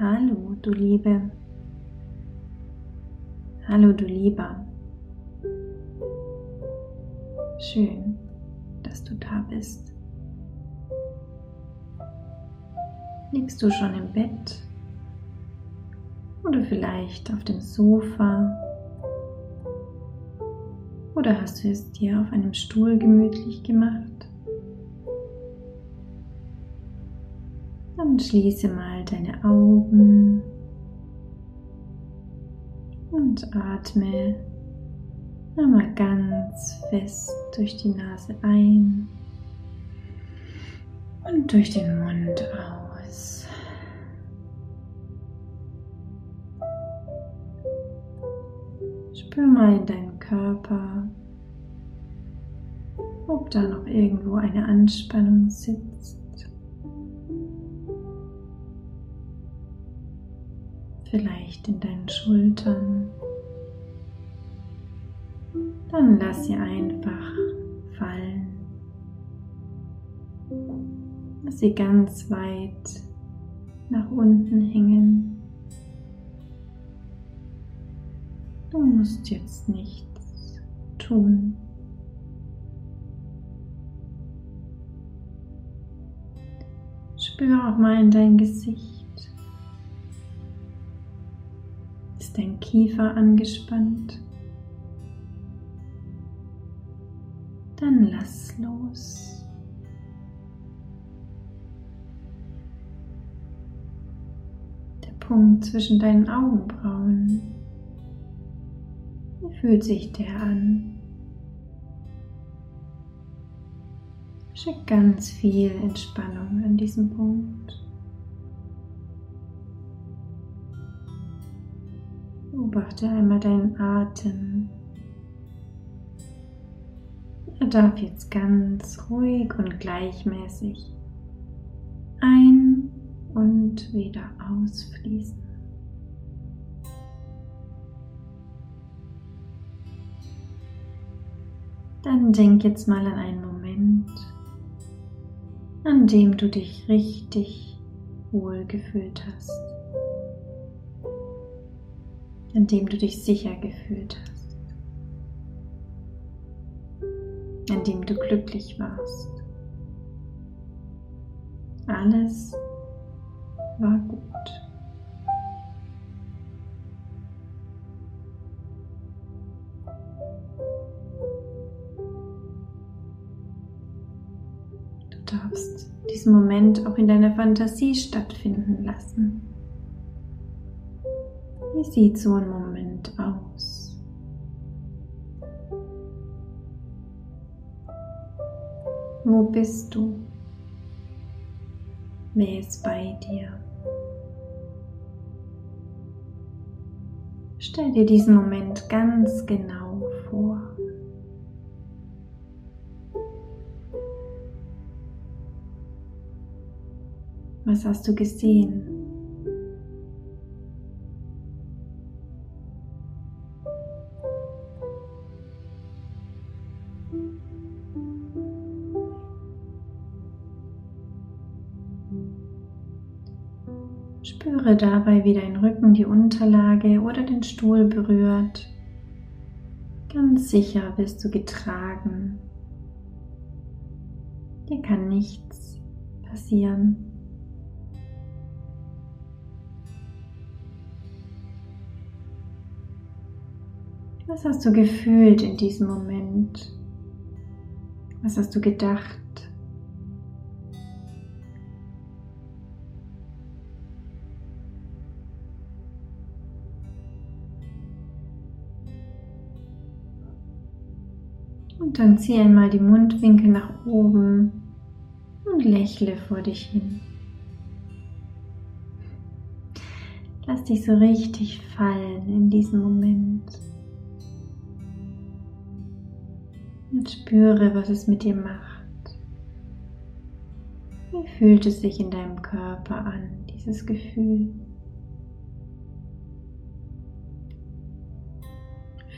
Hallo, du Liebe. Hallo, du Lieber. Schön, dass du da bist. Liegst du schon im Bett oder vielleicht auf dem Sofa oder hast du es dir auf einem Stuhl gemütlich gemacht? Dann schließe mal deine Augen und atme einmal ganz fest durch die Nase ein und durch den Mund aus. Spür mal in deinen Körper, ob da noch irgendwo eine Anspannung sitzt. Vielleicht in deinen Schultern. Dann lass sie einfach fallen. Lass sie ganz weit nach unten hängen. Du musst jetzt nichts tun. Spüre auch mal in dein Gesicht. Dein Kiefer angespannt? Dann lass los. Der Punkt zwischen deinen Augenbrauen. Wie fühlt sich der an? Schick ganz viel Entspannung an diesem Punkt. Beobachte einmal deinen Atem. Er darf jetzt ganz ruhig und gleichmäßig ein und wieder ausfließen. Dann denk jetzt mal an einen Moment, an dem du dich richtig wohl gefühlt hast, an dem du dich sicher gefühlt hast. an dem du glücklich warst. Alles war gut. Du darfst diesen Moment auch in deiner Fantasie stattfinden lassen. Wie sieht so ein Moment aus? Wo bist du? Wer ist bei dir? Stell dir diesen Moment ganz genau vor. Was hast du gesehen? Spüre dabei, wie dein Rücken die Unterlage oder den Stuhl berührt. Ganz sicher bist du getragen. Dir kann nichts passieren. Was hast du gefühlt in diesem Moment? Was hast du gedacht? Und dann zieh einmal die Mundwinkel nach oben und lächle vor dich hin. Lass dich so richtig fallen in diesem Moment. Und spüre, was es mit dir macht. Wie fühlt es sich in deinem Körper an, dieses Gefühl?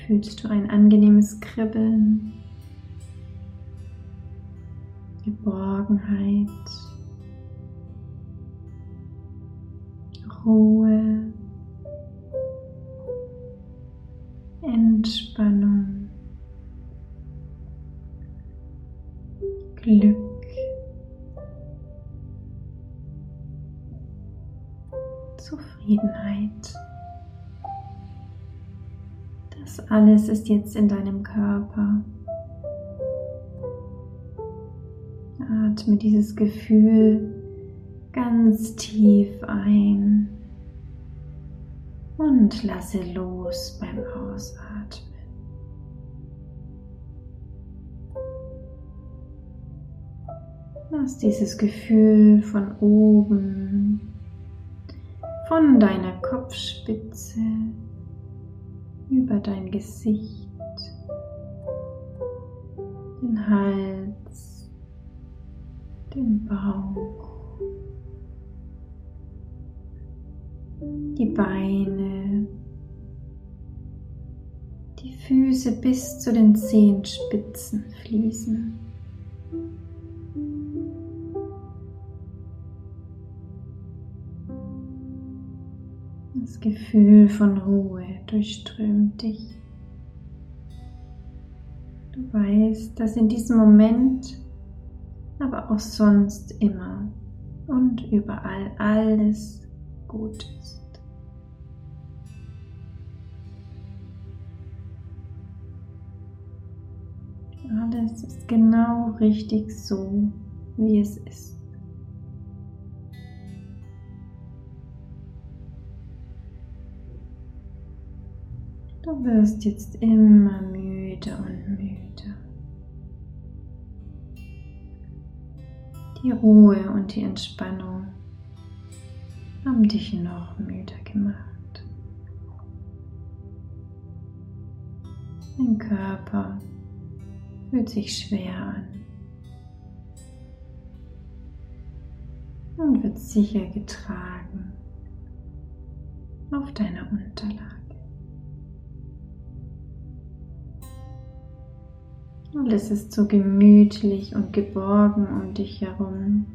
Fühlst du ein angenehmes Kribbeln? Geborgenheit, Ruhe, Entspannung, Glück. Zufriedenheit. Das alles ist jetzt in deinem Körper. Atme dieses Gefühl ganz tief ein und lasse los beim Ausatmen. Lass dieses Gefühl von oben, von deiner Kopfspitze über dein Gesicht, den Hals, den Bauch, die Beine, die Füße bis zu den Zehenspitzen fließen. Das Gefühl von Ruhe durchströmt dich. Du weißt, dass in diesem Moment, aber auch sonst immer und überall alles gut ist. Alles ist genau richtig so, wie es ist. Du wirst jetzt immer müde und Die Ruhe und die Entspannung haben dich noch müder gemacht. Dein Körper fühlt sich schwer an und wird sicher getragen auf deiner Unterlage. Alles ist so gemütlich und geborgen um dich herum.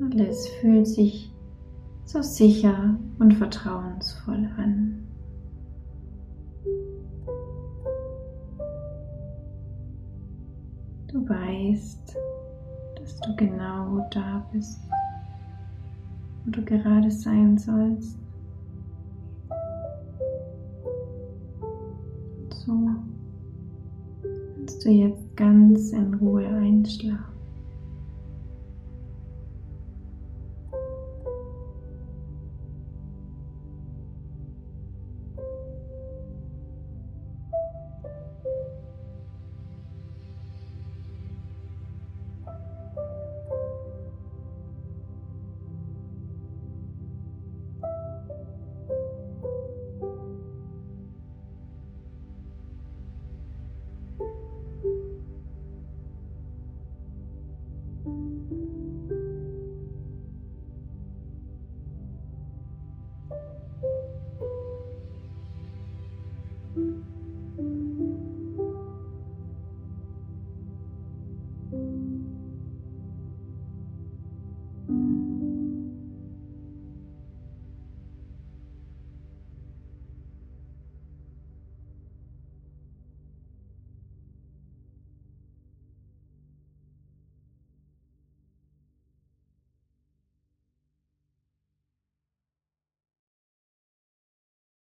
Alles fühlt sich so sicher und vertrauensvoll an. Du weißt, dass du genau da bist wo du gerade sein sollst. So kannst du jetzt ganz in Ruhe.